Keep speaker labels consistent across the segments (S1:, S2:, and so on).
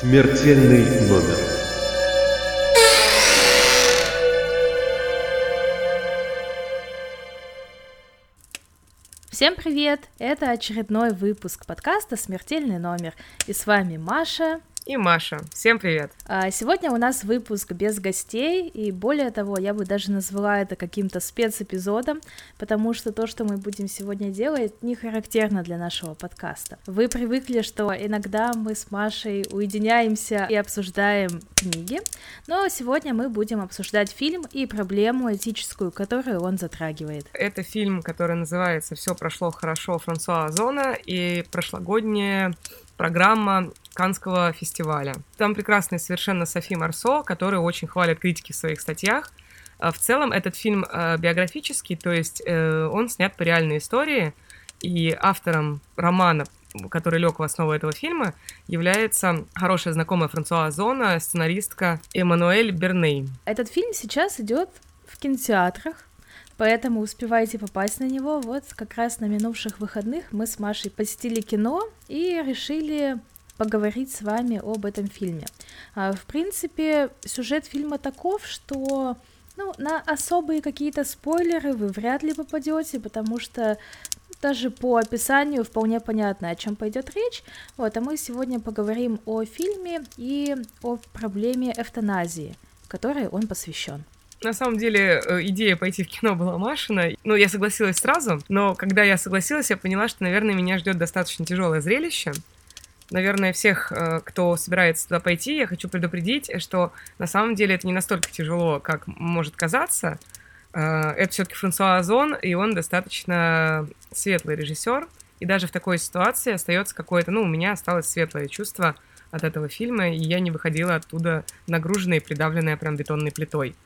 S1: Смертельный номер.
S2: Всем привет! Это очередной выпуск подкаста «Смертельный номер». И с вами Маша
S3: и Маша. Всем привет!
S2: А, сегодня у нас выпуск без гостей, и более того, я бы даже назвала это каким-то спецэпизодом, потому что то, что мы будем сегодня делать, не характерно для нашего подкаста. Вы привыкли, что иногда мы с Машей уединяемся и обсуждаем книги, но сегодня мы будем обсуждать фильм и проблему этическую, которую он затрагивает.
S3: Это фильм, который называется «Все прошло хорошо» Франсуа Озона и прошлогодняя программа Канского фестиваля. Там прекрасная совершенно Софи Марсо, которая очень хвалит критики в своих статьях. А в целом этот фильм э, биографический, то есть э, он снят по реальной истории, и автором романа, который лег в основу этого фильма, является хорошая знакомая Франсуа Зона, сценаристка Эммануэль Берней.
S2: Этот фильм сейчас идет в кинотеатрах, поэтому успевайте попасть на него. Вот как раз на минувших выходных мы с Машей посетили кино и решили поговорить с вами об этом фильме. А, в принципе, сюжет фильма таков, что ну, на особые какие-то спойлеры вы вряд ли попадете, потому что даже по описанию вполне понятно, о чем пойдет речь. Вот, а мы сегодня поговорим о фильме и о проблеме эвтаназии, которой он посвящен.
S3: На самом деле, э, идея пойти в кино была Машина. Ну, я согласилась сразу, но когда я согласилась, я поняла, что, наверное, меня ждет достаточно тяжелое зрелище наверное, всех, э, кто собирается туда пойти, я хочу предупредить, что на самом деле это не настолько тяжело, как может казаться. Э, это все-таки Франсуа Озон, и он достаточно светлый режиссер. И даже в такой ситуации остается какое-то, ну, у меня осталось светлое чувство от этого фильма, и я не выходила оттуда нагруженная и придавленная прям бетонной плитой.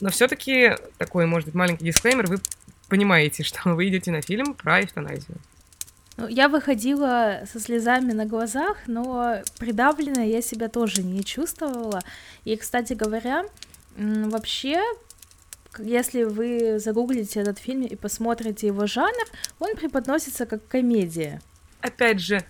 S3: Но все-таки такой, может быть, маленький дисклеймер, вы понимаете, что вы идете на фильм про эвтаназию.
S2: Ну, я выходила со слезами на глазах, но придавленная я себя тоже не чувствовала. И, кстати говоря, вообще, если вы загуглите этот фильм и посмотрите его жанр, он преподносится как комедия.
S3: Опять же,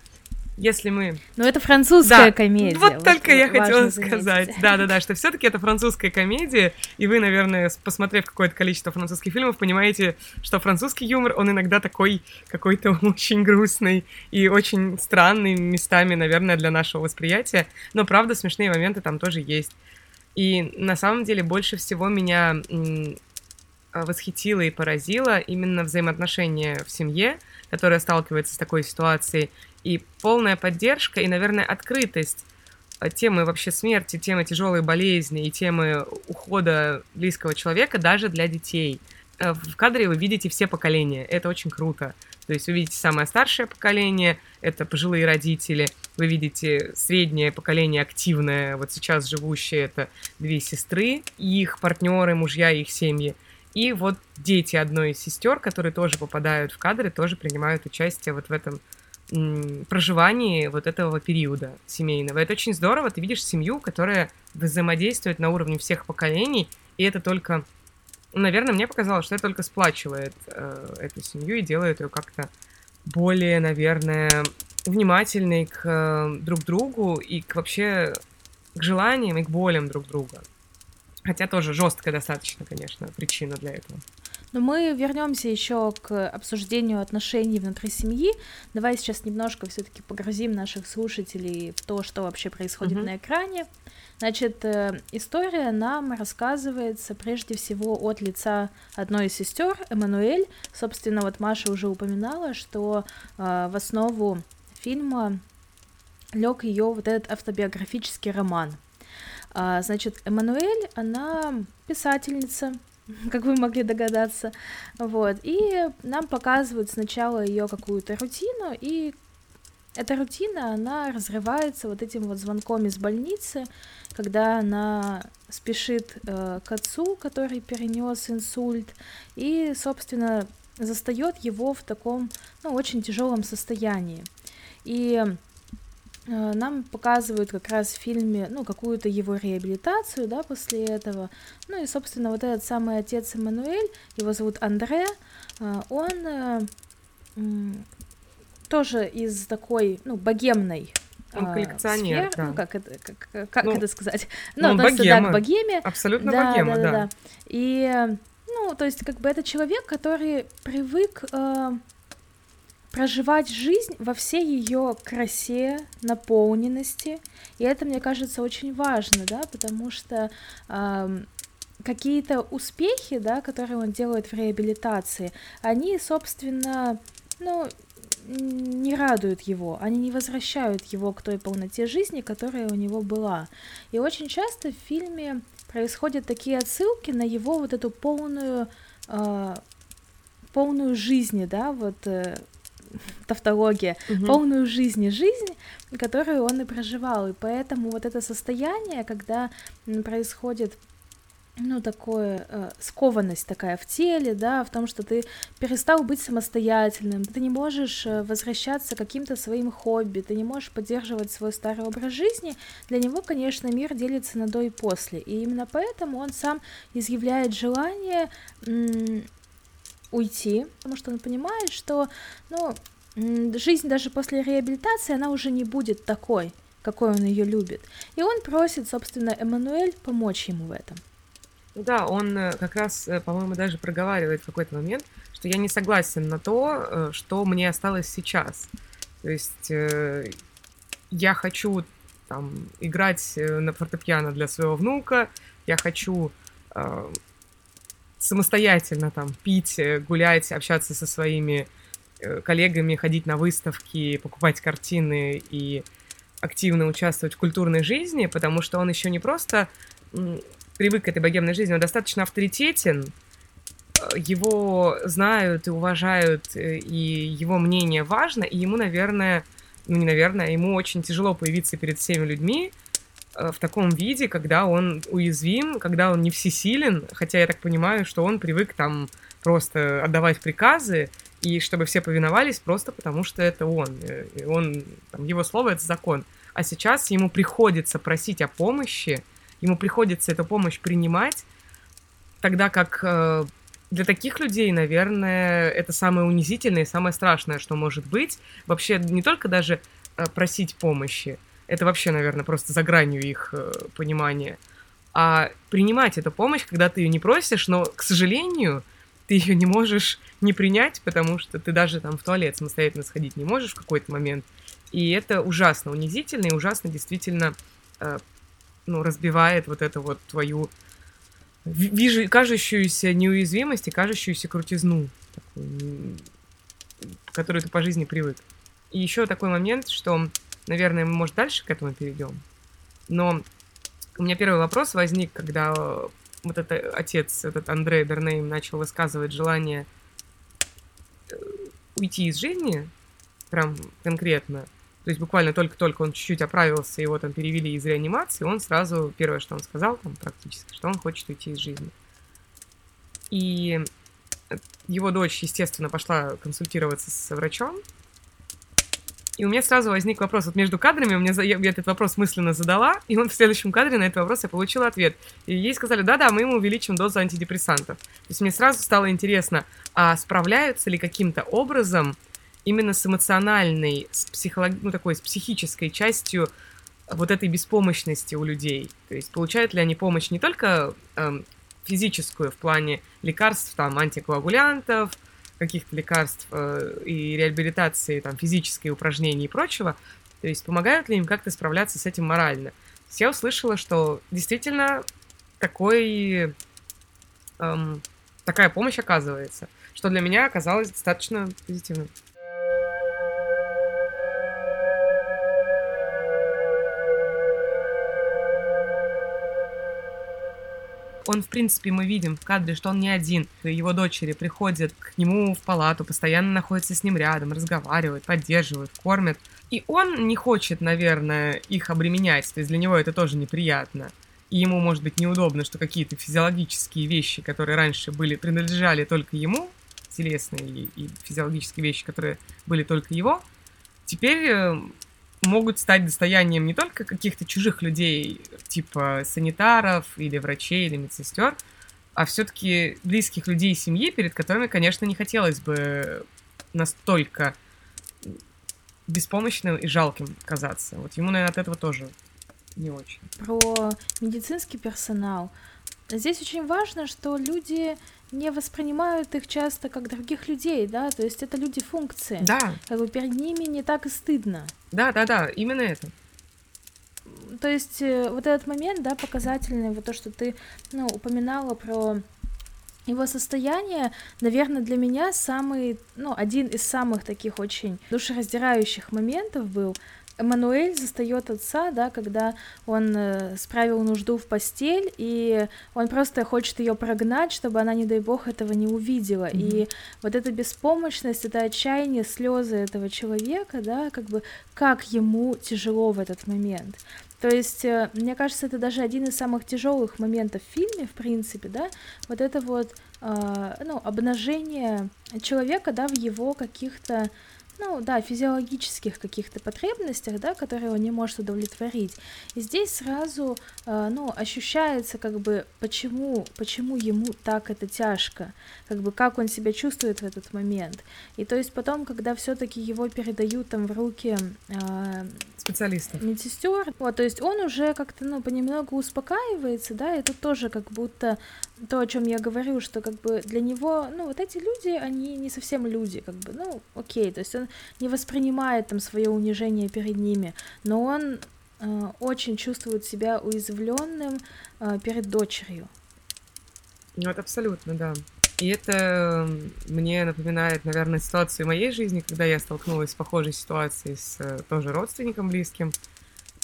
S3: если мы...
S2: Ну, это французская да, комедия.
S3: Вот, вот только я хотела сказать. Да-да-да, что все таки это французская комедия, и вы, наверное, посмотрев какое-то количество французских фильмов, понимаете, что французский юмор, он иногда такой какой-то очень грустный и очень странный местами, наверное, для нашего восприятия, но, правда, смешные моменты там тоже есть. И на самом деле больше всего меня восхитило и поразило именно взаимоотношения в семье, которая сталкивается с такой ситуацией, и полная поддержка, и, наверное, открытость темы вообще смерти, темы тяжелой болезни и темы ухода близкого человека даже для детей. Э, в кадре вы видите все поколения, это очень круто. То есть вы видите самое старшее поколение, это пожилые родители, вы видите среднее поколение активное, вот сейчас живущее, это две сестры, их партнеры, мужья их семьи. И вот дети одной из сестер, которые тоже попадают в кадры, тоже принимают участие вот в этом проживании вот этого периода семейного. Это очень здорово, ты видишь семью, которая взаимодействует на уровне всех поколений, и это только, наверное, мне показалось, что это только сплачивает э, эту семью и делает ее как-то более, наверное, внимательной к э, друг другу и к вообще к желаниям и к болям друг друга. Хотя тоже жесткая достаточно, конечно, причина для этого.
S2: Но мы вернемся еще к обсуждению отношений внутри семьи. Давай сейчас немножко все-таки погрузим наших слушателей в то, что вообще происходит mm-hmm. на экране. Значит, э, история нам рассказывается прежде всего от лица одной из сестер, Эммануэль. Собственно, вот Маша уже упоминала, что э, в основу фильма лег ее вот этот автобиографический роман. А, значит, Эммануэль, она писательница, как вы могли догадаться, вот, и нам показывают сначала ее какую-то рутину, и эта рутина, она разрывается вот этим вот звонком из больницы, когда она спешит э, к отцу, который перенес инсульт, и, собственно, застает его в таком, ну, очень тяжелом состоянии. И нам показывают как раз в фильме, ну, какую-то его реабилитацию, да, после этого. Ну и, собственно, вот этот самый отец Эммануэль, его зовут Андре, э, он э, тоже из такой, ну, богемной
S3: он коллекционер,
S2: сфер,
S3: да.
S2: ну как это, как, как
S3: Ну,
S2: это сказать,
S3: ну, он
S2: относится, да,
S3: богема.
S2: к богеме,
S3: Абсолютно
S2: да,
S3: богема,
S2: да,
S3: да.
S2: да, да. И, ну, то есть, как бы это человек, который привык э, проживать жизнь во всей ее красе, наполненности. И это, мне кажется, очень важно, да, потому что ам, какие-то успехи, да, которые он делает в реабилитации, они, собственно, ну, не радуют его, они не возвращают его к той полноте жизни, которая у него была. И очень часто в фильме происходят такие отсылки на его вот эту полную, а, полную жизни, да, вот э, тавтология,
S3: Мгм.
S2: полную жизни жизнь, которую он и проживал. И поэтому вот это состояние, когда происходит ну, такое, э, скованность такая в теле, да, в том, что ты перестал быть самостоятельным, ты не можешь э, возвращаться к каким-то своим хобби, ты не можешь поддерживать свой старый образ жизни, для него, конечно, мир делится на до и после, и именно поэтому он сам изъявляет желание м, уйти, потому что он понимает, что, ну, жизнь даже после реабилитации, она уже не будет такой, какой он ее любит. И он просит, собственно, Эммануэль помочь ему в этом.
S3: Да, он э, как раз, э, по-моему, даже проговаривает в какой-то момент, что я не согласен на то, э, что мне осталось сейчас. То есть я хочу там играть на фортепиано для своего внука, я хочу э, самостоятельно там пить, гулять, общаться со своими коллегами, ходить на выставки, покупать картины и активно участвовать в культурной жизни, потому что он еще не просто привык к этой богемной жизни, он достаточно авторитетен, э, его знают и уважают, э, и его мнение важно, и ему, наверное, ну не наверное, ему очень тяжело появиться перед всеми людьми э, в таком виде, когда он уязвим, когда он не всесилен, хотя я так понимаю, что он привык там просто отдавать приказы, и чтобы все повиновались просто потому, что это он. э, И он, там, его слово — это закон. А сейчас ему приходится просить о помощи, ему приходится эту помощь принимать, тогда как э, для таких людей, наверное, это самое унизительное и самое страшное, что может быть. Вообще не только даже э, просить помощи, это вообще, наверное, просто за гранью их э, понимания, а принимать эту помощь, когда ты ее не просишь, но, к сожалению, ты ее не можешь не принять, потому что ты даже там в туалет самостоятельно сходить не можешь в какой-то момент. И это ужасно унизительно и ужасно действительно э, ну, разбивает вот эту вот твою ви- вижу, кажущуюся неуязвимость и кажущуюся крутизну, такую, к которой ты по жизни привык. И еще такой момент, что, наверное, мы, может, дальше к этому перейдем. Но у меня первый вопрос возник, когда вот этот отец, этот Андрей Бернейм, начал высказывать желание э, уйти из жизни, прям конкретно. То есть буквально только-только он чуть-чуть оправился, его там перевели из реанимации, он сразу, первое, что он сказал там практически, что он хочет уйти из жизни. И его дочь, естественно, пошла консультироваться с врачом, и у меня сразу возник вопрос, вот между кадрами у меня за- я этот вопрос мысленно задала, и он в следующем кадре на этот вопрос я получила ответ. И ей сказали, да-да, мы ему увеличим дозу антидепрессантов. То есть мне сразу стало интересно, а справляются ли каким-то образом именно с эмоциональной, с психолог... ну, такой, с психической частью вот этой беспомощности у людей. То есть получают ли они помощь не только эм, физическую в плане лекарств, там, антикоагулянтов, каких-то лекарств э, и реабилитации, там, физические упражнений и прочего, то есть помогают ли им как-то справляться с этим морально. Я услышала, что действительно такой, эм, такая помощь оказывается, что для меня оказалось достаточно позитивным. Он, в принципе, мы видим в кадре, что он не один. Его дочери приходят к нему в палату, постоянно находятся с ним рядом, разговаривают, поддерживают, кормят. И он не хочет, наверное, их обременять, то есть для него это тоже неприятно. И ему, может быть, неудобно, что какие-то физиологические вещи, которые раньше были, принадлежали только ему, телесные и, и физиологические вещи, которые были только его, теперь э, могут стать достоянием не только каких-то чужих людей, типа санитаров или врачей или медсестер, а все-таки близких людей и семьи, перед которыми, конечно, не хотелось бы настолько беспомощным и жалким казаться. Вот ему, наверное, от этого тоже не очень.
S2: Про медицинский персонал. Здесь очень важно, что люди не воспринимают их часто как других людей, да, то есть это люди функции.
S3: Да.
S2: Как бы перед ними не так и стыдно.
S3: Да, да, да, именно это.
S2: То есть э, вот этот момент, да, показательный, вот то, что ты, ну, упоминала про его состояние, наверное, для меня самый, ну, один из самых таких очень душераздирающих моментов был, Эммануэль застает отца, да, когда он э, справил нужду в постель, и он просто хочет ее прогнать, чтобы она, не дай бог, этого не увидела. Mm-hmm. И вот эта беспомощность, это отчаяние, слезы этого человека, да, как бы как ему тяжело в этот момент. То есть, э, мне кажется, это даже один из самых тяжелых моментов в фильме, в принципе, да, вот это вот, э, ну, обнажение человека, да, в его каких-то ну да, физиологических каких-то потребностях, да, которые он не может удовлетворить. И здесь сразу, э, ну, ощущается, как бы, почему, почему ему так это тяжко, как бы, как он себя чувствует в этот момент. И то есть потом, когда все-таки его передают там в руки э,
S3: специалистов,
S2: медсестер, вот, то есть он уже как-то, ну, понемногу успокаивается, да, это тоже как будто то, о чем я говорю, что как бы для него, ну, вот эти люди, они не совсем люди, как бы, ну, окей, то есть он не воспринимает там свое унижение перед ними, но он э, очень чувствует себя уязвленным э, перед дочерью.
S3: Ну, это абсолютно, да. И это мне напоминает, наверное, ситуацию моей жизни, когда я столкнулась с похожей ситуацией с э, тоже родственником близким.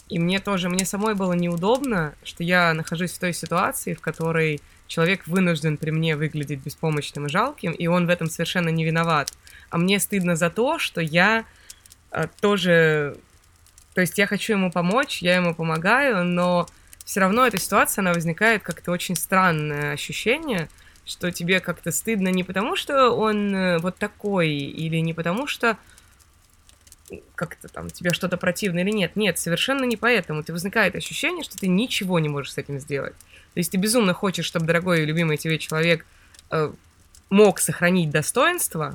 S3: И мне тоже, мне самой было неудобно, что я нахожусь в той ситуации, в которой человек вынужден при мне выглядеть беспомощным и жалким, и он в этом совершенно не виноват. А мне стыдно за то, что я а, тоже... То есть я хочу ему помочь, я ему помогаю, но все равно эта ситуация, она возникает как-то очень странное ощущение, что тебе как-то стыдно не потому, что он э, вот такой, или не потому, что как-то там тебе что-то противно или нет. Нет, совершенно не поэтому. Ты возникает ощущение, что ты ничего не можешь с этим сделать. То есть ты безумно хочешь, чтобы дорогой и любимый тебе человек э, мог сохранить достоинство,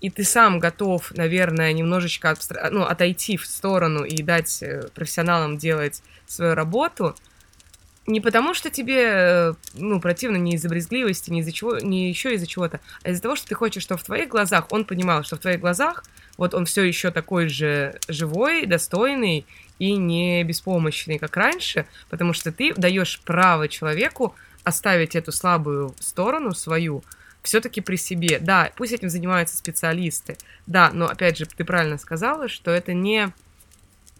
S3: и ты сам готов, наверное, немножечко отстра... ну, отойти в сторону и дать э, профессионалам делать свою работу, не потому что тебе, э, ну, противно не из-за брезгливости, не из-за чего, не еще из-за чего-то, а из-за того, что ты хочешь, чтобы в твоих глазах он понимал, что в твоих глазах вот он все еще такой же живой, достойный и не беспомощный, как раньше, потому что ты даешь право человеку оставить эту слабую сторону свою все-таки при себе. Да, пусть этим занимаются специалисты, да, но опять же, ты правильно сказала, что это не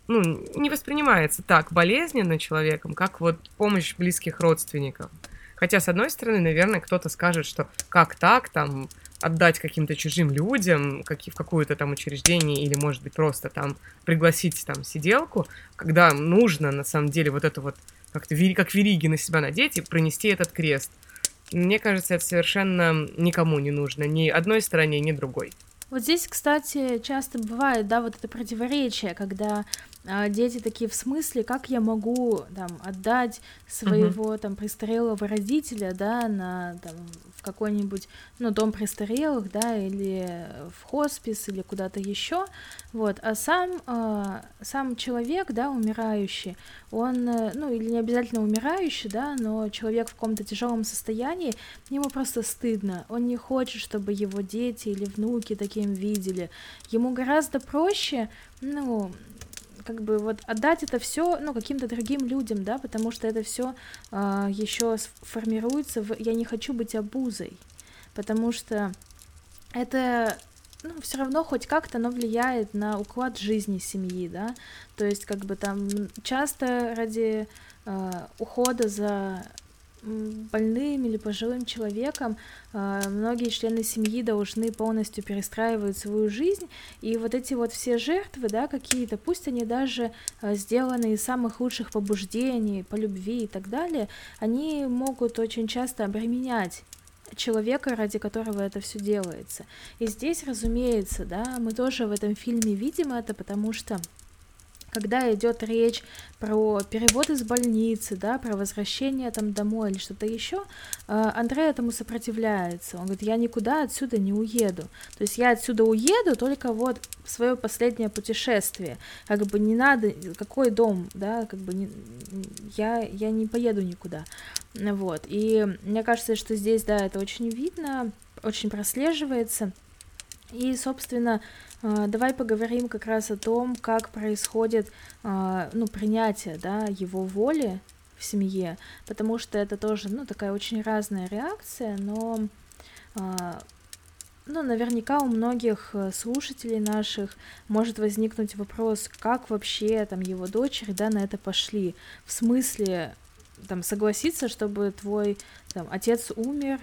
S3: ну, не воспринимается так болезненно человеком, как вот помощь близких родственников. Хотя, с одной стороны, наверное, кто-то скажет, что как так, там, отдать каким-то чужим людям, как, в какое-то там учреждение или, может быть, просто там пригласить там сиделку, когда нужно, на самом деле, вот это вот как-то как вериги на себя надеть и пронести этот крест. Мне кажется, это совершенно никому не нужно, ни одной стороне, ни другой.
S2: Вот здесь, кстати, часто бывает, да, вот это противоречие, когда дети такие в смысле, как я могу там отдать своего uh-huh. там престарелого родителя, да, на там какой-нибудь, ну, дом престарелых, да, или в хоспис, или куда-то еще, вот, а сам, э, сам человек, да, умирающий, он, э, ну, или не обязательно умирающий, да, но человек в каком-то тяжелом состоянии, ему просто стыдно, он не хочет, чтобы его дети или внуки таким видели, ему гораздо проще, ну, как бы вот отдать это все, ну, каким-то другим людям, да, потому что это все э, а, еще формируется в я не хочу быть обузой, потому что это ну, все равно хоть как-то оно влияет на уклад жизни семьи, да, то есть как бы там часто ради э, ухода за больным или пожилым человеком а, многие члены семьи должны полностью перестраивать свою жизнь, и вот эти вот все жертвы, да, какие-то, пусть они даже а, сделаны из самых лучших побуждений, по любви и так далее, они могут очень часто обременять человека, ради которого это все делается. И здесь, разумеется, да, мы тоже в этом фильме видим это, потому что когда идет речь про перевод из больницы, да, про возвращение там домой или что-то еще, э, Андрей этому сопротивляется. Он говорит, я никуда отсюда не уеду. То есть я отсюда уеду только вот в свое последнее путешествие. Как бы не надо, какой дом, да, как бы не, я, я не поеду никуда. Вот. И мне кажется, что здесь, да, это очень видно, очень прослеживается. И, собственно, а, давай поговорим как раз о том, как происходит а, ну, принятие да, его воли в семье, потому что это тоже ну, такая очень разная реакция, но а, ну, наверняка у многих э, слушателей наших может возникнуть вопрос, как вообще там его дочери, да, на это пошли. В смысле, там, согласиться, чтобы твой там, отец умер,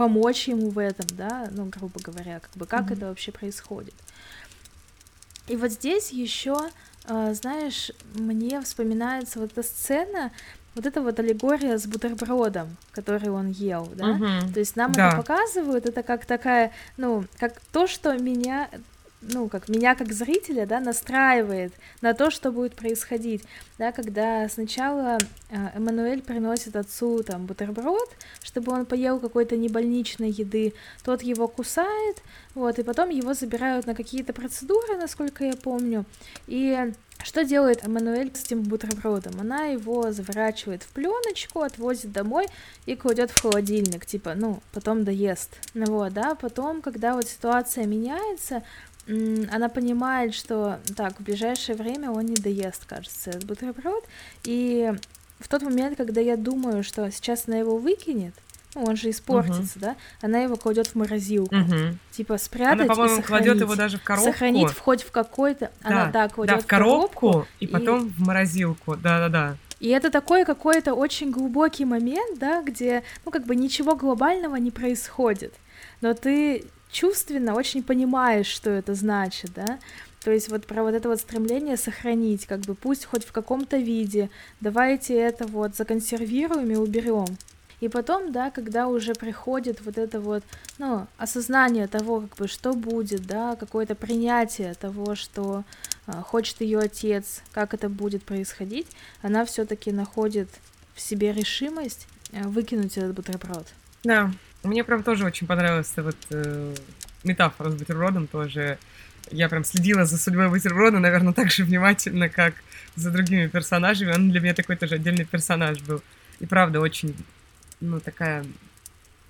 S2: помочь ему в этом, да, ну, грубо говоря, как бы как mm-hmm. это вообще происходит. И вот здесь еще, э, знаешь, мне вспоминается вот эта сцена, вот эта вот аллегория с бутербродом, который он ел, да, mm-hmm. то есть нам да. это показывают, это как такая, ну, как то, что меня ну, как меня как зрителя, да, настраивает на то, что будет происходить, да, когда сначала э, Эммануэль приносит отцу там бутерброд, чтобы он поел какой-то небольничной еды, тот его кусает, вот, и потом его забирают на какие-то процедуры, насколько я помню, и что делает Эммануэль с этим бутербродом? Она его заворачивает в пленочку, отвозит домой и кладет в холодильник, типа, ну, потом доест. Ну вот, да, потом, когда вот ситуация меняется, она понимает, что так, в ближайшее время он не доест, кажется, этот бутерброд. И в тот момент, когда я думаю, что сейчас она его выкинет, ну, он же испортится, uh-huh. да, она его кладет в морозилку. Uh-huh. Типа спрятать она, по-моему, кладет
S3: его даже в коробку.
S2: Сохранить хоть в какой-то... Да, она, да, кладет
S3: да, в коробку, коробку и потом и... в морозилку, да-да-да.
S2: И это такой какой-то очень глубокий момент, да, где, ну, как бы ничего глобального не происходит, но ты чувственно очень понимаешь, что это значит, да, то есть вот про вот это вот стремление сохранить, как бы пусть хоть в каком-то виде, давайте это вот законсервируем и уберем. И потом, да, когда уже приходит вот это вот, ну, осознание того, как бы, что будет, да, какое-то принятие того, что а, хочет ее отец, как это будет происходить, она все-таки находит в себе решимость а, выкинуть этот бутерброд.
S3: Да, мне прям тоже очень понравилась вот э, метафора с бутербродом тоже. Я прям следила за судьбой бутерброда, наверное, так же внимательно, как за другими персонажами. Он для меня такой тоже отдельный персонаж был. И правда, очень, ну, такая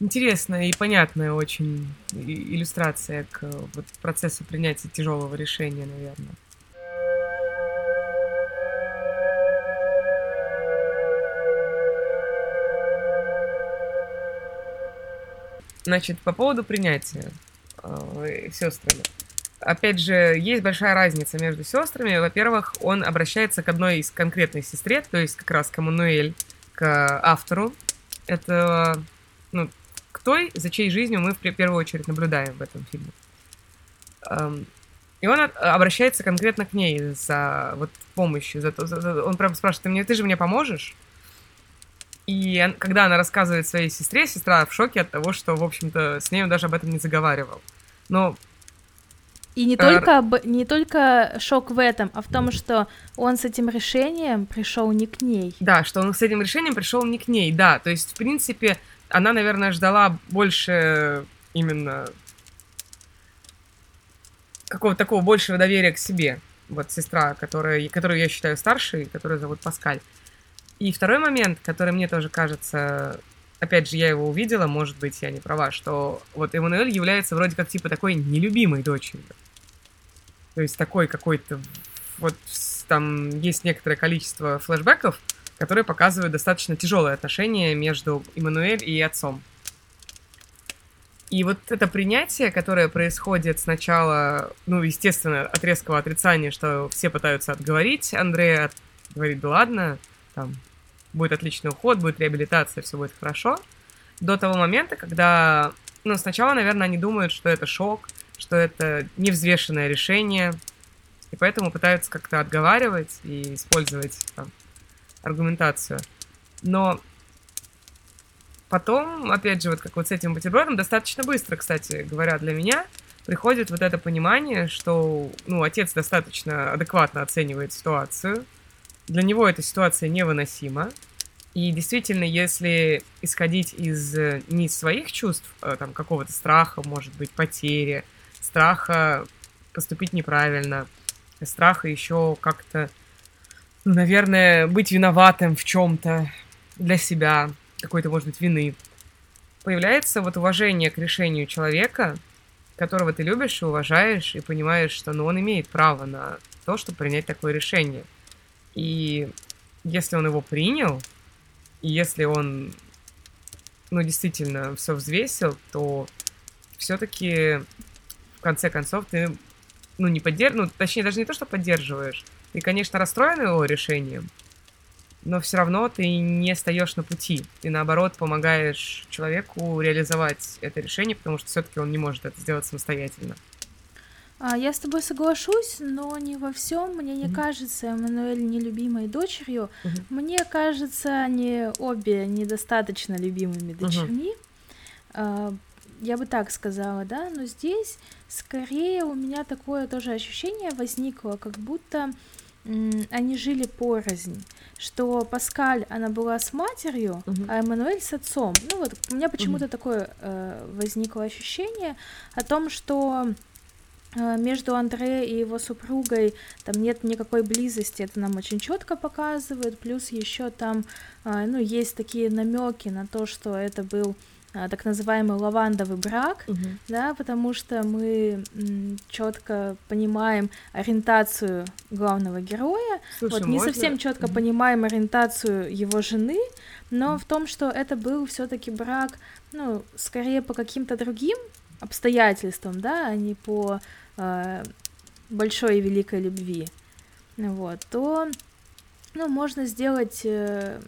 S3: интересная и понятная очень иллюстрация к вот, процессу принятия тяжелого решения, наверное. Значит, по поводу принятия э, сестрами. Опять же, есть большая разница между сестрами. Во-первых, он обращается к одной из конкретной сестре, то есть как раз к Эммануэль, к автору. Это, ну, к той, за чьей жизнью мы в первую очередь наблюдаем в этом фильме. Эм, и он обращается конкретно к ней за вот помощью. За за, за, он прям спрашивает, ты, мне, ты же мне поможешь? И когда она рассказывает своей сестре, сестра в шоке от того, что, в общем-то, с ней он даже об этом не заговаривал. Но
S2: и не только, не только шок в этом, а в том, что он с этим решением пришел не к ней.
S3: Да, что он с этим решением пришел не к ней, да. То есть, в принципе, она, наверное, ждала больше именно какого-то такого большего доверия к себе. Вот сестра, которая, которую я считаю старшей, которую зовут Паскаль. И второй момент, который мне тоже кажется, опять же, я его увидела, может быть, я не права, что вот Эммануэль является вроде как типа такой нелюбимой дочерью. То есть такой какой-то... Вот там есть некоторое количество флешбеков, которые показывают достаточно тяжелые отношения между Эммануэль и отцом. И вот это принятие, которое происходит сначала, ну, естественно, от резкого отрицания, что все пытаются отговорить Андрея, говорит, да ладно, там, будет отличный уход, будет реабилитация, все будет хорошо. До того момента, когда, ну, сначала, наверное, они думают, что это шок, что это невзвешенное решение, и поэтому пытаются как-то отговаривать и использовать там, аргументацию. Но потом, опять же, вот как вот с этим бутербродом, достаточно быстро, кстати говоря, для меня, приходит вот это понимание, что, ну, отец достаточно адекватно оценивает ситуацию, для него эта ситуация невыносима, и действительно, если исходить из э, не своих чувств, а, там какого-то страха, может быть, потери, страха поступить неправильно, страха еще как-то, ну, наверное, быть виноватым в чем-то для себя, какой-то, может быть, вины, появляется вот уважение к решению человека, которого ты любишь и уважаешь, и понимаешь, что ну, он имеет право на то, чтобы принять такое решение. И если он его принял, и если он, ну, действительно все взвесил, то все-таки в конце концов ты, ну, не поддерживаешь, ну, точнее, даже не то, что поддерживаешь, ты, конечно, расстроен его решением, но все равно ты не стоишь на пути. Ты, наоборот, помогаешь человеку реализовать это решение, потому что все-таки он не может это сделать самостоятельно.
S2: А, я с тобой соглашусь, но не во всем. Мне не mm-hmm. кажется Эммануэль нелюбимой дочерью. Mm-hmm. Мне кажется, они обе недостаточно любимыми дочерьми. Mm-hmm. Я бы так сказала, да, но здесь скорее у меня такое тоже ощущение возникло, как будто они жили порознь, что Паскаль, она была с матерью, uh-huh. а Эммануэль с отцом. Ну вот у меня почему-то uh-huh. такое э, возникло ощущение о том, что между Андре и его супругой там нет никакой близости, это нам очень четко показывают, плюс еще там, э, ну, есть такие намеки на то, что это был э, так называемый лавандовый брак, угу. да, потому что мы четко понимаем ориентацию главного героя, Слушай, вот не можно? совсем четко угу. понимаем ориентацию его жены, но угу. в том, что это был все-таки брак, ну, скорее по каким-то другим обстоятельствам, да, а не по э, большой и великой любви, вот, то, ну, можно сделать, э,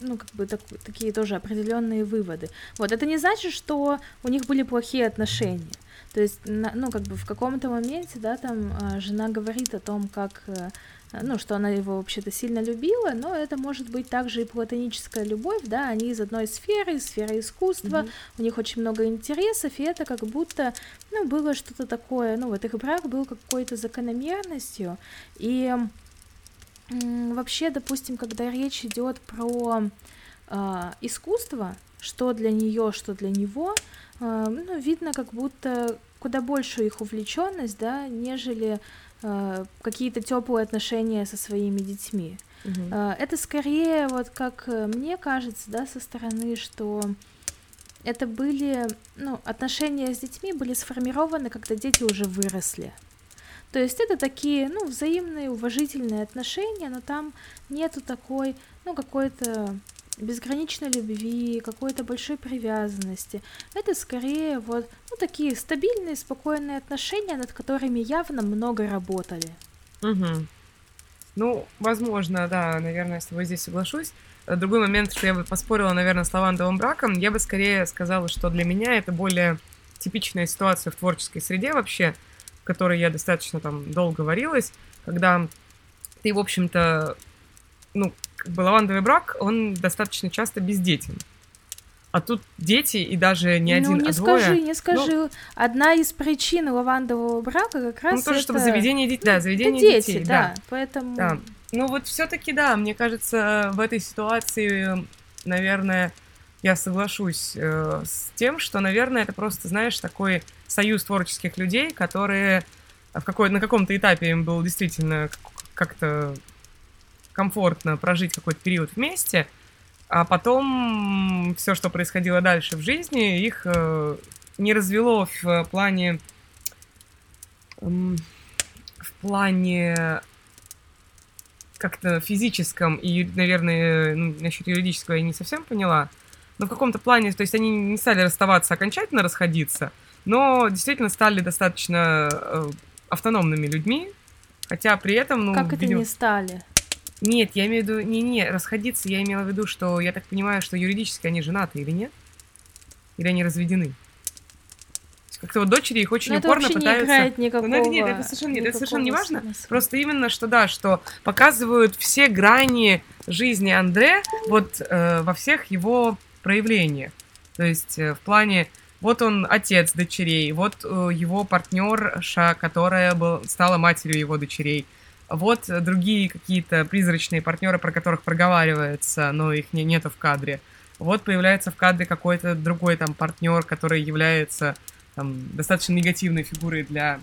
S2: ну, как бы так, такие тоже определенные выводы. Вот, это не значит, что у них были плохие отношения. То есть, ну, как бы в каком-то моменте, да, там э, жена говорит о том, как э, Э, ну, что она его вообще-то сильно любила, но это может быть также и платоническая любовь, да, они из одной сферы, сферы искусства, mm-hmm. у них очень много интересов, и это как будто, ну, было что-то такое, ну, вот их брак был какой-то закономерностью, и вообще, допустим, когда речь идет про э, искусство, что для нее, что для него, э, ну, видно как будто куда больше их увлеченность, да, нежели какие-то теплые отношения со своими детьми. Угу. Это скорее, вот как э, мне кажется, да, со стороны, что это были, ну, отношения с детьми были сформированы, когда дети уже выросли. То есть это такие, ну, взаимные, уважительные отношения, но там нету такой, ну, какой-то безграничной любви, какой-то большой привязанности. Это скорее вот ну, такие стабильные, спокойные отношения, над которыми явно много работали.
S3: Угу. Ну, возможно, да, наверное, с тобой здесь соглашусь. Другой момент, что я бы поспорила, наверное, с лавандовым браком, я бы скорее сказала, что для меня это более типичная ситуация в творческой среде вообще, в которой я достаточно там долго варилась, когда ты, в общем-то, ну, как бы лавандовый брак, он достаточно часто бездетен. А тут дети и даже не ну, один,
S2: не
S3: а
S2: скажи,
S3: двое.
S2: не скажи. Ну, Одна из причин лавандового брака как раз
S3: Ну, тоже,
S2: это...
S3: чтобы заведение детей, да, заведение
S2: это дети,
S3: детей,
S2: да, да. поэтому...
S3: Да. Ну, вот все таки да, мне кажется, в этой ситуации, наверное, я соглашусь э, с тем, что, наверное, это просто, знаешь, такой союз творческих людей, которые в какой, на каком-то этапе им было действительно как-то комфортно прожить какой-то период вместе, а потом все, что происходило дальше в жизни, их э, не развело в плане в плане как-то физическом и, наверное, ну, насчет юридического я не совсем поняла, но в каком-то плане, то есть они не стали расставаться окончательно, расходиться, но действительно стали достаточно э, автономными людьми, хотя при этом, ну,
S2: как это видимо... не стали?
S3: Нет, я имею в виду, не-не, расходиться, я имела в виду, что я так понимаю, что юридически они женаты или нет? Или они разведены? Как-то вот дочери их очень Но
S2: это
S3: упорно пытаются...
S2: Не играет никакого,
S3: ну, нет, это совершенно, нет, это совершенно не важно. Смысла. Просто именно, что да, что показывают все грани жизни Андре вот э, во всех его проявлениях. То есть э, в плане Вот он отец дочерей, вот э, его партнерша, которая был, стала матерью его дочерей. Вот другие какие-то призрачные партнеры, про которых проговаривается, но их не, нету в кадре. Вот появляется в кадре какой-то другой там партнер, который является там, достаточно негативной фигурой для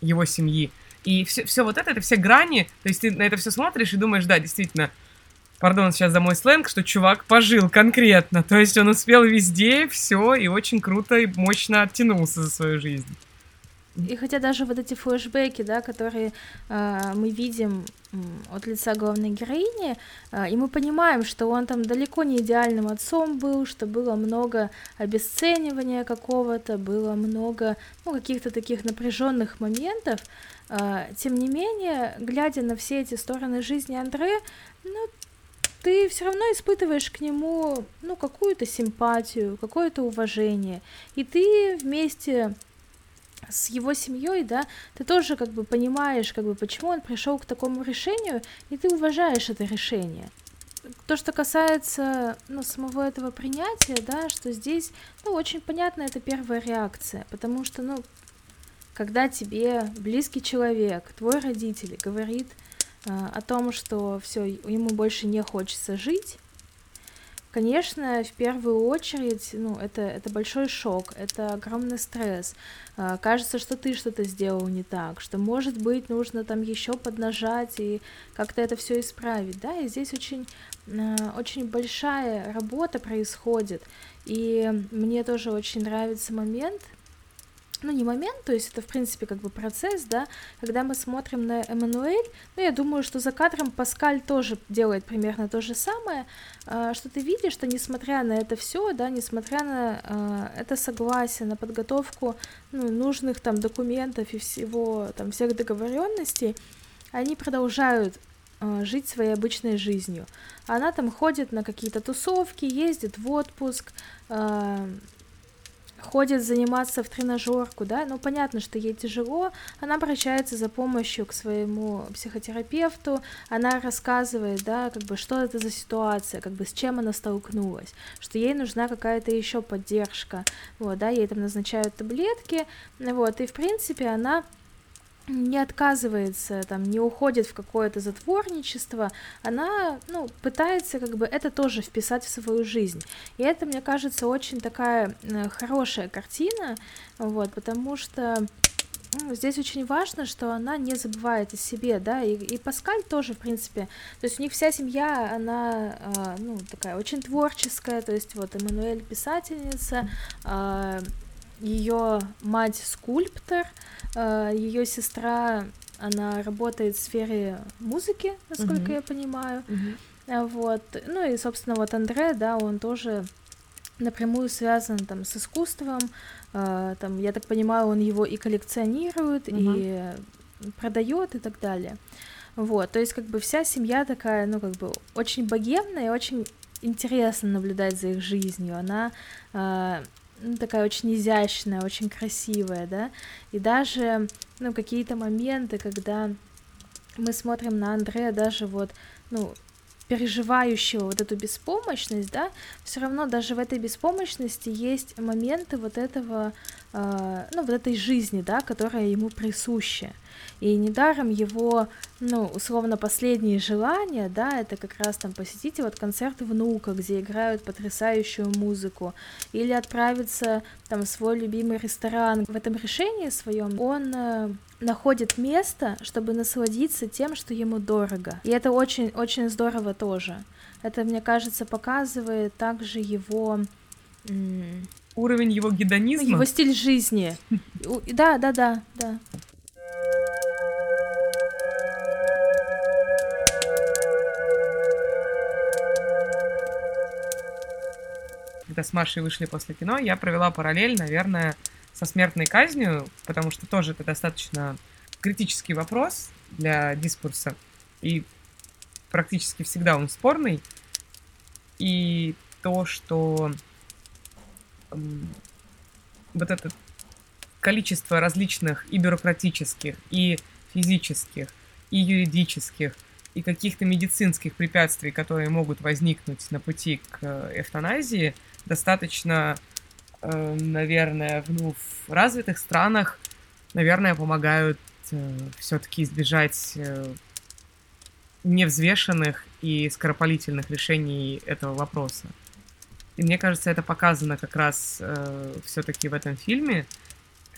S3: его семьи. И все, все вот это, это все грани, то есть ты на это все смотришь и думаешь, да, действительно, пардон сейчас за мой сленг, что чувак пожил конкретно, то есть он успел везде все и очень круто и мощно оттянулся за свою жизнь.
S2: И хотя даже вот эти флешбеки, да, которые э, мы видим от лица главной героини, э, и мы понимаем, что он там далеко не идеальным отцом был, что было много обесценивания какого-то, было много ну, каких-то таких напряженных моментов. Э, тем не менее, глядя на все эти стороны жизни Андре, ну, ты все равно испытываешь к нему ну, какую-то симпатию, какое-то уважение. И ты вместе с его семьей, да, ты тоже как бы понимаешь, как бы, почему он пришел к такому решению, и ты уважаешь это решение. То, что касается, ну, самого этого принятия, да, что здесь, ну, очень понятно, это первая реакция, потому что, ну, когда тебе близкий человек, твой родитель говорит э, о том, что все, ему больше не хочется жить, Конечно, в первую очередь, ну, это, это большой шок, это огромный стресс. А, кажется, что ты что-то сделал не так, что, может быть, нужно там еще поднажать и как-то это все исправить, да, и здесь очень, а, очень большая работа происходит, и мне тоже очень нравится момент, ну, не момент, то есть это, в принципе, как бы процесс, да, когда мы смотрим на Эммануэль, ну, я думаю, что за кадром Паскаль тоже делает примерно то же самое, а, что ты видишь, что несмотря на это все, да, несмотря на а, это согласие, на подготовку ну, нужных там документов и всего, там, всех договоренностей, они продолжают а, жить своей обычной жизнью. Она там ходит на какие-то тусовки, ездит в отпуск, ходит заниматься в тренажерку, да, ну понятно, что ей тяжело, она обращается за помощью к своему психотерапевту, она рассказывает, да, как бы что это за ситуация, как бы с чем она столкнулась, что ей нужна какая-то еще поддержка, вот, да, ей там назначают таблетки, вот, и в принципе она не отказывается, там, не уходит в какое-то затворничество, она, ну, пытается как бы это тоже вписать в свою жизнь. И это, мне кажется, очень такая э, хорошая картина, вот, потому что ну, здесь очень важно, что она не забывает о себе, да, и, и Паскаль тоже, в принципе, то есть у них вся семья, она, э, ну, такая очень творческая, то есть вот Эммануэль писательница, э, ее мать скульптор, э, ее сестра, она работает в сфере музыки, насколько uh-huh. я понимаю. Uh-huh. Вот. Ну и, собственно, вот Андре, да, он тоже напрямую связан там с искусством. Э, там, я так понимаю, он его и коллекционирует, uh-huh. и продает и так далее. Вот, то есть как бы вся семья такая, ну как бы очень богемная и очень интересно наблюдать за их жизнью. Она э, такая очень изящная, очень красивая, да, и даже, ну, какие-то моменты, когда мы смотрим на Андрея, даже вот, ну, переживающего вот эту беспомощность, да, все равно даже в этой беспомощности есть моменты вот этого, э, ну, вот этой жизни, да, которая ему присуща. И недаром его, ну, условно, последние желания, да, это как раз там посетить вот концерт внука, где играют потрясающую музыку, или отправиться там в свой любимый ресторан. В этом решении своем он э, находит место, чтобы насладиться тем, что ему дорого. И это очень-очень здорово тоже. Это, мне кажется, показывает также его
S3: уровень его гедонизма.
S2: Его стиль жизни. Да, да, да, да.
S3: Когда с Машей вышли после кино, я провела параллель, наверное, со смертной казнью, потому что тоже это достаточно критический вопрос для дискурса, и практически всегда он спорный. И то, что вот это количество различных и бюрократических, и физических, и юридических, и каких-то медицинских препятствий, которые могут возникнуть на пути к эвтаназии, достаточно э, наверное, ну, в развитых странах, наверное, помогают э, все-таки избежать э, невзвешенных и скоропалительных решений этого вопроса. И мне кажется, это показано как раз э, все-таки в этом фильме,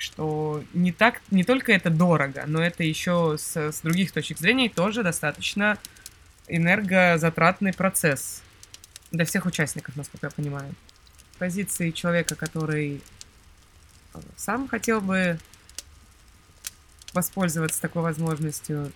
S3: что не так, не только это дорого, но это еще с, с других точек зрения тоже достаточно энергозатратный процесс для всех участников, насколько я понимаю. Позиции человека, который э, сам хотел бы воспользоваться такой возможностью,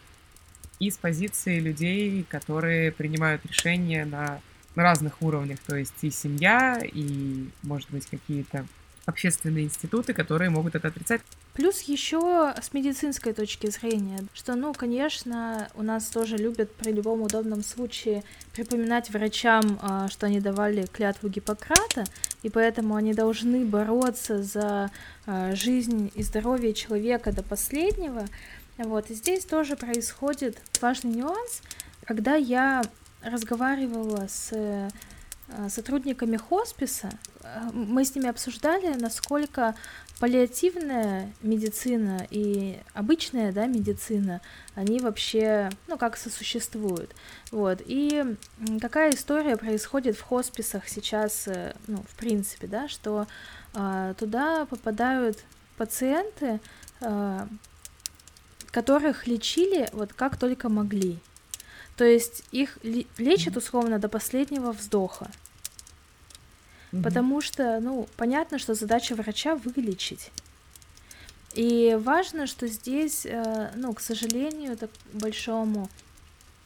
S3: и с позиции людей, которые принимают решения на разных уровнях, то есть и семья, и, может быть, какие-то общественные институты, которые могут это отрицать.
S2: Плюс еще с медицинской точки зрения, что, ну, конечно, у нас тоже любят при любом удобном случае припоминать врачам, а, что они давали клятву Гиппократа, и поэтому они должны бороться за а, жизнь и здоровье человека до последнего. Вот, и здесь тоже происходит важный нюанс, когда я разговаривала с э, сотрудниками хосписа, мы с ними обсуждали, насколько паллиативная медицина и обычная да, медицина, они вообще, ну, как сосуществуют. Вот. И какая история происходит в хосписах сейчас, э, ну, в принципе, да, что а, туда попадают пациенты, а, которых лечили вот как только могли. То есть их лечат условно до последнего вздоха. Mm-hmm. Потому что, ну, понятно, что задача врача вылечить. И важно, что здесь, э, ну, к сожалению, так большому,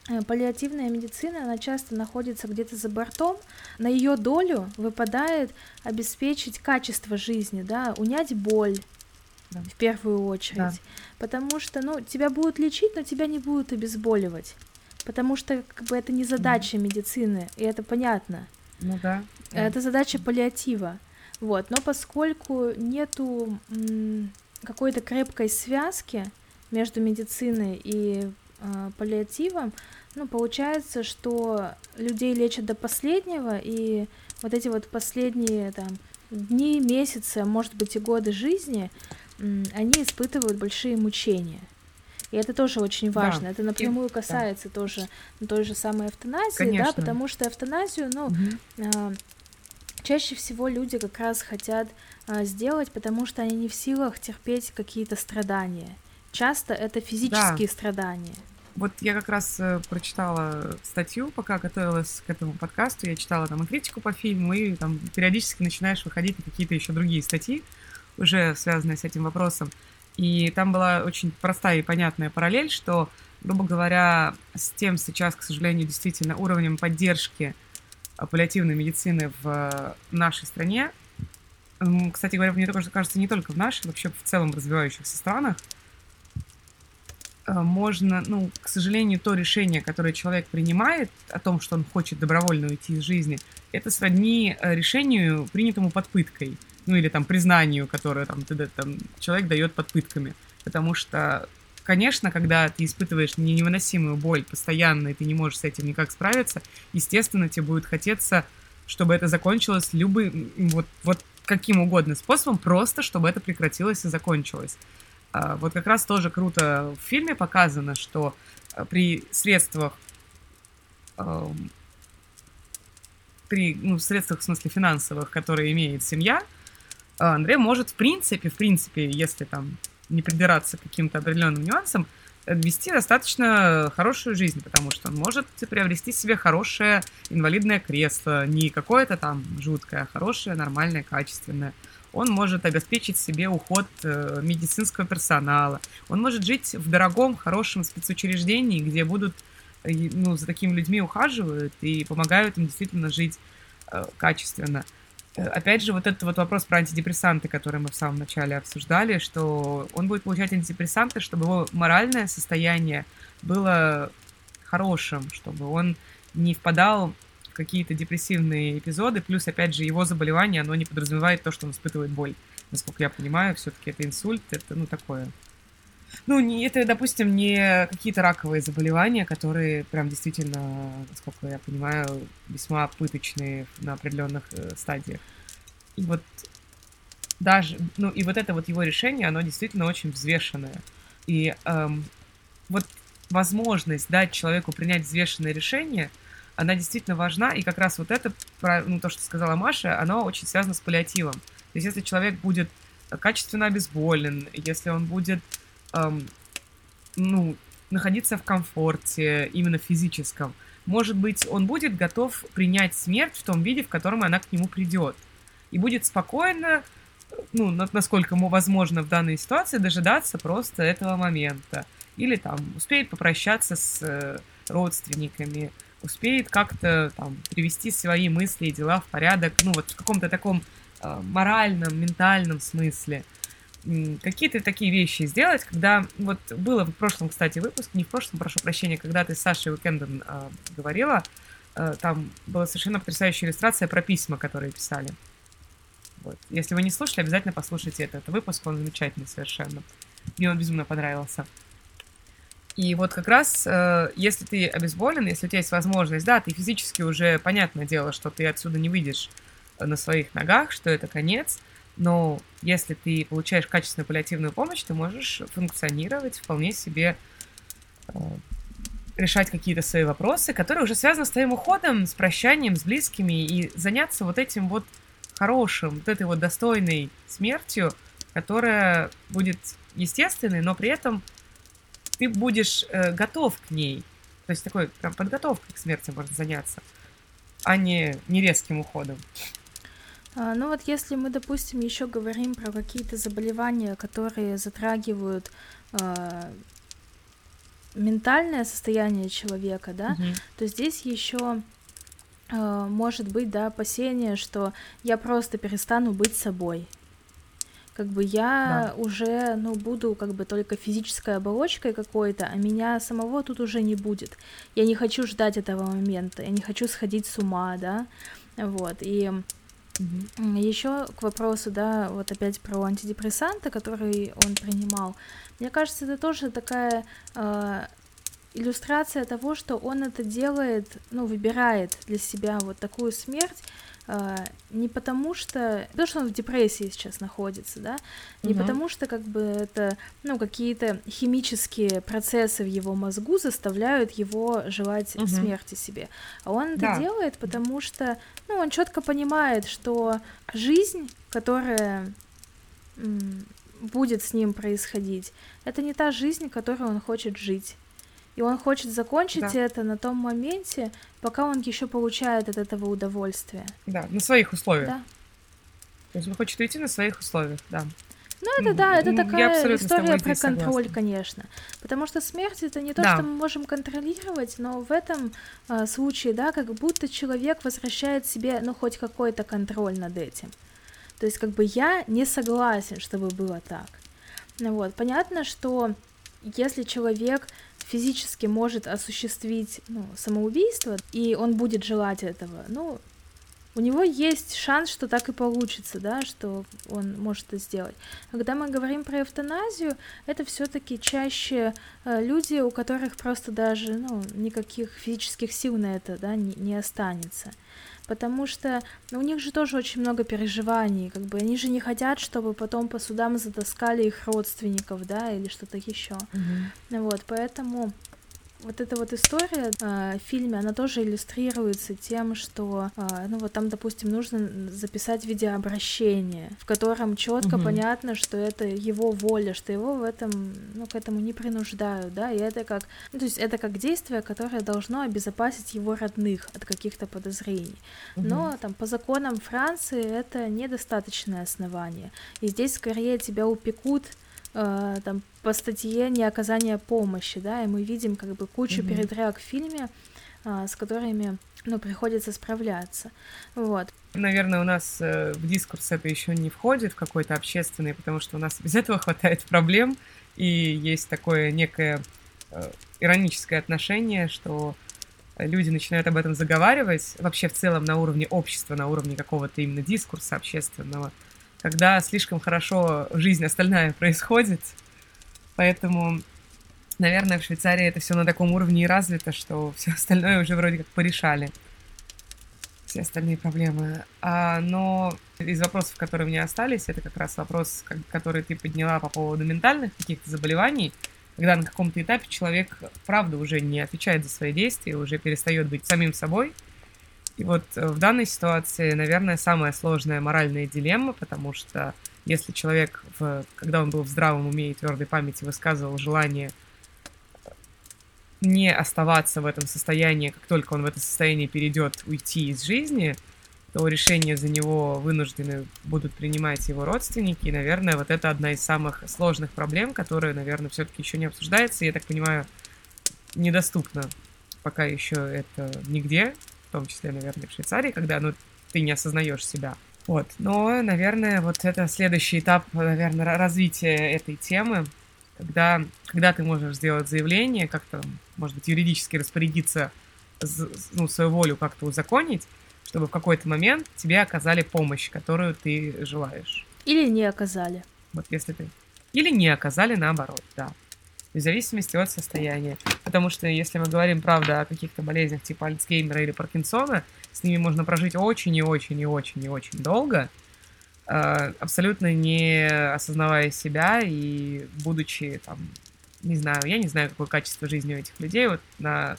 S2: э, паллиативная медицина, она часто находится где-то за бортом, на ее долю выпадает обеспечить качество жизни, да, унять боль, да. в первую очередь. Да. Потому что, ну, тебя будут лечить, но тебя не будут обезболивать. Потому что, как бы, это не задача mm. медицины, и это понятно.
S3: Ну да.
S2: Это задача паллиатива. Вот, но поскольку нету какой-то крепкой связки между медициной и э, паллиативом, ну, получается, что людей лечат до последнего, и вот эти вот последние там дни, месяцы, может быть и годы жизни, они испытывают большие мучения. И это тоже очень важно. Да. Это напрямую и, касается да. тоже той же самой эвтаназии, Конечно. да, потому что эвтаназию, ну, угу. э, чаще всего люди как раз хотят э, сделать, потому что они не в силах терпеть какие-то страдания. Часто это физические да. страдания.
S3: Вот я как раз э, прочитала статью, пока готовилась к этому подкасту, я читала там и критику по фильму, и там периодически начинаешь выходить на какие-то еще другие статьи, уже связанная с этим вопросом. И там была очень простая и понятная параллель, что, грубо говоря, с тем сейчас, к сожалению, действительно уровнем поддержки паллиативной медицины в нашей стране, кстати говоря, мне только кажется, не только в нашей, вообще в целом развивающихся странах, э, можно, ну, к сожалению, то решение, которое человек принимает о том, что он хочет добровольно уйти из жизни, это сродни э, решению, принятому под пыткой ну или там признанию, которое там, ты, там человек дает под пытками. Потому что, конечно, когда ты испытываешь невыносимую боль постоянно, и ты не можешь с этим никак справиться, естественно, тебе будет хотеться, чтобы это закончилось любым, вот, вот каким угодно способом, просто чтобы это прекратилось и закончилось. А, вот как раз тоже круто в фильме показано, что а, при средствах при ну, средствах, в смысле, финансовых, которые имеет семья, Андрей может, в принципе, в принципе, если там не придираться к каким-то определенным нюансам, вести достаточно хорошую жизнь, потому что он может приобрести себе хорошее инвалидное кресло, не какое-то там жуткое, а хорошее, нормальное, качественное. Он может обеспечить себе уход э, медицинского персонала. Он может жить в дорогом, хорошем спецучреждении, где будут э, ну, за такими людьми ухаживают и помогают им действительно жить э, качественно. Э, опять же, вот этот вот вопрос про антидепрессанты, который мы в самом начале обсуждали, что он будет получать антидепрессанты, чтобы его моральное состояние было хорошим, чтобы он не впадал в какие-то депрессивные эпизоды, плюс, опять же, его заболевание, оно не подразумевает то, что он испытывает боль. Насколько я понимаю, все-таки это инсульт, это, ну, такое. Ну, не, это, допустим, не какие-то раковые заболевания, которые прям действительно, насколько я понимаю, весьма пыточные на определенных э, стадиях. И вот даже, ну и вот это вот его решение, оно действительно очень взвешенное. И эм, вот возможность дать человеку принять взвешенное решение, она действительно важна, и как раз вот это, ну, то, что сказала Маша, оно очень связано с паллиативом. То есть если человек будет качественно обезболен, если он будет, эм, ну, находиться в комфорте, именно физическом, может быть, он будет готов принять смерть в том виде, в котором она к нему придет. И будет спокойно, ну, насколько ему возможно в данной ситуации, дожидаться просто этого момента. Или там успеет попрощаться с э, родственниками, успеет как-то там привести свои мысли и дела в порядок, ну, вот в каком-то таком э, моральном, ментальном смысле какие-то такие вещи сделать, когда вот было в прошлом, кстати, выпуске, не в прошлом, прошу прощения, когда ты с Сашей Уикендом э, говорила, э, там была совершенно потрясающая иллюстрация про письма, которые писали. Вот. Если вы не слушали, обязательно послушайте этот выпуск, он замечательный совершенно. Мне он безумно понравился. И вот как раз, э, если ты обезболен, если у тебя есть возможность, да, ты физически уже, понятное дело, что ты отсюда не выйдешь на своих ногах, что это конец, но если ты получаешь качественную паллиативную помощь, ты можешь функционировать вполне себе, э, решать какие-то свои вопросы, которые уже связаны с твоим уходом, с прощанием, с близкими, и заняться вот этим вот хорошим, вот этой вот достойной смертью, которая будет естественной, но при этом ты будешь э, готов к ней. То есть такой прям подготовкой к смерти можно заняться, а не, не резким уходом.
S2: А, ну вот если мы, допустим, еще говорим про какие-то заболевания, которые затрагивают э, ментальное состояние человека, да, угу. то здесь еще э, может быть, да, опасение, что я просто перестану быть собой. Как бы я да. уже, ну, буду как бы только физической оболочкой какой-то, а меня самого тут уже не будет. Я не хочу ждать этого момента, я не хочу сходить с ума, да, вот, и Угу. Еще к вопросу, да, вот опять про антидепрессанты, которые он принимал. Мне кажется, это тоже такая э, иллюстрация того, что он это делает, ну, выбирает для себя вот такую смерть, а, не потому что, то, что он в депрессии сейчас находится, да, не угу. потому что как бы это, ну, какие-то химические процессы в его мозгу заставляют его желать угу. смерти себе, а он да. это делает, потому что, ну, он четко понимает, что жизнь, которая будет с ним происходить, это не та жизнь, которую он хочет жить. И он хочет закончить да. это на том моменте, пока он еще получает от этого удовольствие.
S3: Да, на своих условиях. Да. То есть он хочет уйти на своих условиях, да.
S2: Ну, это да, это такая история про контроль, согласна. конечно. Потому что смерть это не то, да. что мы можем контролировать, но в этом э, случае, да, как будто человек возвращает себе, ну, хоть какой-то контроль над этим. То есть, как бы я не согласен, чтобы было так. Ну, вот, понятно, что если человек физически может осуществить ну, самоубийство, и он будет желать этого, ну, у него есть шанс, что так и получится, да, что он может это сделать. Когда мы говорим про эвтаназию, это все-таки чаще э, люди, у которых просто даже ну, никаких физических сил на это да, не, не останется потому что ну, у них же тоже очень много переживаний, как бы они же не хотят, чтобы потом по судам затаскали их родственников, да, или что-то еще. Mm-hmm. Вот, поэтому вот эта вот история э, в фильме, она тоже иллюстрируется тем, что, э, ну вот там, допустим, нужно записать видеообращение, в котором четко угу. понятно, что это его воля, что его в этом, ну, к этому не принуждают, да, и это как, ну, то есть это как действие, которое должно обезопасить его родных от каких-то подозрений. Угу. Но там по законам Франции это недостаточное основание, и здесь скорее тебя упекут э, там по статье не оказание помощи, да, и мы видим как бы кучу mm-hmm. передряг в фильме, э, с которыми ну, приходится справляться. Вот.
S3: Наверное, у нас э, в дискурс это еще не входит в какой-то общественный, потому что у нас без этого хватает проблем, и есть такое некое э, ироническое отношение, что люди начинают об этом заговаривать, вообще в целом на уровне общества, на уровне какого-то именно дискурса общественного, когда слишком хорошо жизнь остальная происходит. Поэтому, наверное, в Швейцарии это все на таком уровне и развито, что все остальное уже вроде как порешали. все остальные проблемы. А, но из вопросов, которые у меня остались, это как раз вопрос, который ты подняла по поводу ментальных каких-то заболеваний, когда на каком-то этапе человек, правда, уже не отвечает за свои действия, уже перестает быть самим собой. И вот в данной ситуации, наверное, самая сложная моральная дилемма, потому что если человек, в, когда он был в здравом уме и твердой памяти, высказывал желание не оставаться в этом состоянии, как только он в это состояние перейдет, уйти из жизни, то решение за него вынуждены будут принимать его родственники. И, наверное, вот это одна из самых сложных проблем, которая, наверное, все-таки еще не обсуждается. Я так понимаю, недоступно пока еще это нигде, в том числе, наверное, в Швейцарии, когда ну, ты не осознаешь себя. Вот. Но, наверное, вот это следующий этап, наверное, развития этой темы, когда, когда ты можешь сделать заявление, как-то, может быть, юридически распорядиться, ну, свою волю как-то узаконить, чтобы в какой-то момент тебе оказали помощь, которую ты желаешь.
S2: Или не оказали.
S3: Вот если ты... Или не оказали наоборот, да. В зависимости от состояния. Потому что если мы говорим, правда, о каких-то болезнях типа Альцгеймера или Паркинсона, с ними можно прожить очень и очень и очень и очень долго, э, абсолютно не осознавая себя и будучи там, не знаю, я не знаю, какое качество жизни у этих людей. Вот на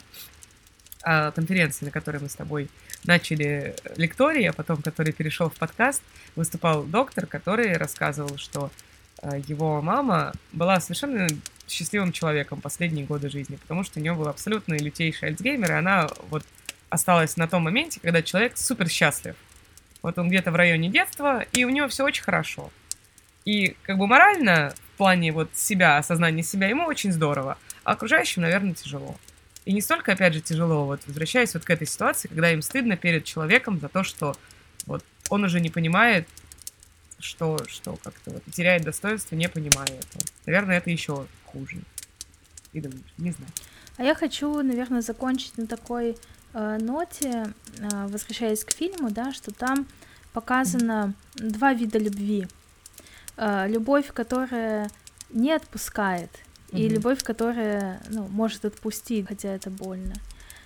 S3: э, конференции, на которой мы с тобой начали лекторий, а потом который перешел в подкаст, выступал доктор, который рассказывал, что э, его мама была совершенно счастливым человеком последние годы жизни, потому что у нее был абсолютно лютейший Альцгеймер, и она вот осталась на том моменте, когда человек супер счастлив. Вот он где-то в районе детства, и у него все очень хорошо. И как бы морально, в плане вот себя, осознания себя, ему очень здорово, а окружающим, наверное, тяжело. И не столько, опять же, тяжело, вот возвращаясь вот к этой ситуации, когда им стыдно перед человеком за то, что вот он уже не понимает, что, что как-то вот теряет достоинство, не понимая этого. Наверное, это еще хуже. И думаю, не знаю.
S2: А я хочу, наверное, закончить на такой э, ноте, э, возвращаясь к фильму, да, что там показано mm-hmm. два вида любви. Э, любовь, которая не отпускает, mm-hmm. и любовь, которая ну, может отпустить, хотя это больно.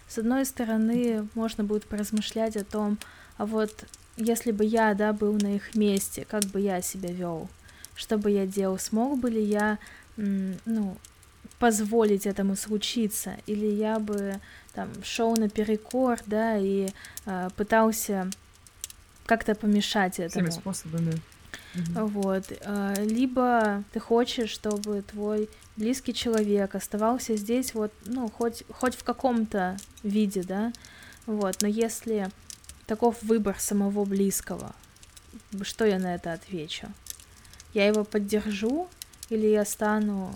S2: С одной стороны, можно будет поразмышлять о том, а вот если бы я, да, был на их месте, как бы я себя вел, что бы я делал, смог бы ли я, ну, позволить этому случиться, или я бы там шел наперекор, да, и э, пытался как-то помешать этому.
S3: Всеми способами.
S2: Вот. Э, либо ты хочешь, чтобы твой близкий человек оставался здесь вот, ну, хоть, хоть в каком-то виде, да, вот, но если таков выбор самого близкого, что я на это отвечу? Я его поддержу или я стану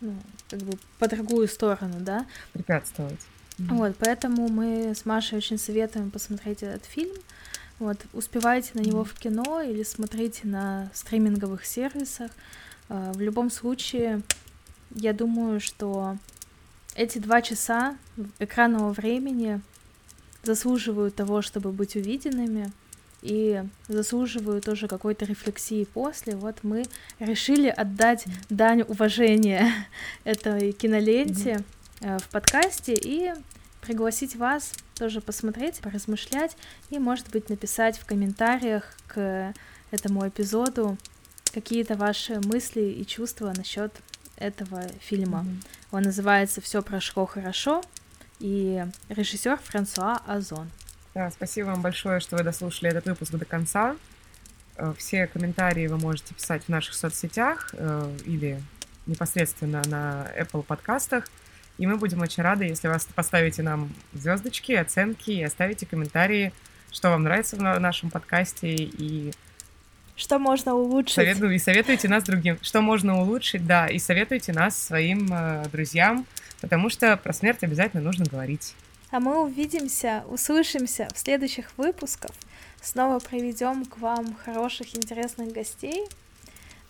S2: ну, как бы по другую сторону, да?
S3: Препятствовать.
S2: Вот, поэтому мы с Машей очень советуем посмотреть этот фильм. Вот, успевайте на него в кино или смотрите на стриминговых сервисах. А, в любом случае, я думаю, что эти два часа экранного времени заслуживают того, чтобы быть увиденными и заслуживают тоже какой-то рефлексии после. Вот мы решили отдать дань уважения этой киноленте mm-hmm. в подкасте и пригласить вас тоже посмотреть, поразмышлять и, может быть, написать в комментариях к этому эпизоду какие-то ваши мысли и чувства насчет этого фильма. Mm-hmm. Он называется Все прошло хорошо и режиссер Франсуа Азон.
S3: Да, спасибо вам большое, что вы дослушали этот выпуск до конца. Э, все комментарии вы можете писать в наших соцсетях э, или непосредственно на Apple подкастах. И мы будем очень рады, если вы поставите нам звездочки, оценки и оставите комментарии, что вам нравится в нашем подкасте и
S2: что можно улучшить. Совет,
S3: и советуйте нас другим. Что можно улучшить, да, и советуйте нас своим э, друзьям, потому что про смерть обязательно нужно говорить.
S2: А мы увидимся, услышимся в следующих выпусках. Снова приведем к вам хороших, интересных гостей.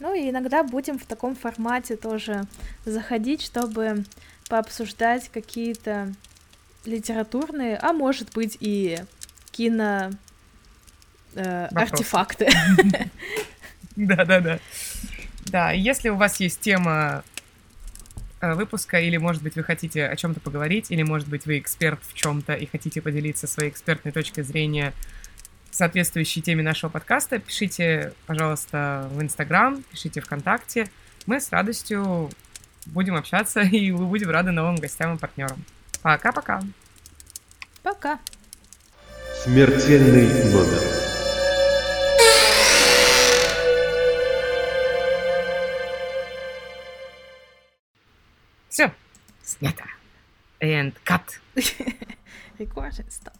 S2: Ну и иногда будем в таком формате тоже заходить, чтобы пообсуждать какие-то литературные, а может быть и кино э, артефакты.
S3: Да, да, да. Да, если у вас есть тема э, выпуска, или, может быть, вы хотите о чем-то поговорить, или, может быть, вы эксперт в чем-то и хотите поделиться своей экспертной точкой зрения соответствующей теме нашего подкаста, пишите, пожалуйста, в Инстаграм, пишите ВКонтакте. Мы с радостью будем общаться, и мы будем рады новым гостям и партнерам. Пока-пока.
S2: Пока.
S1: Смертельный номер.
S3: Все. Снято. And cut.
S2: Recording stop.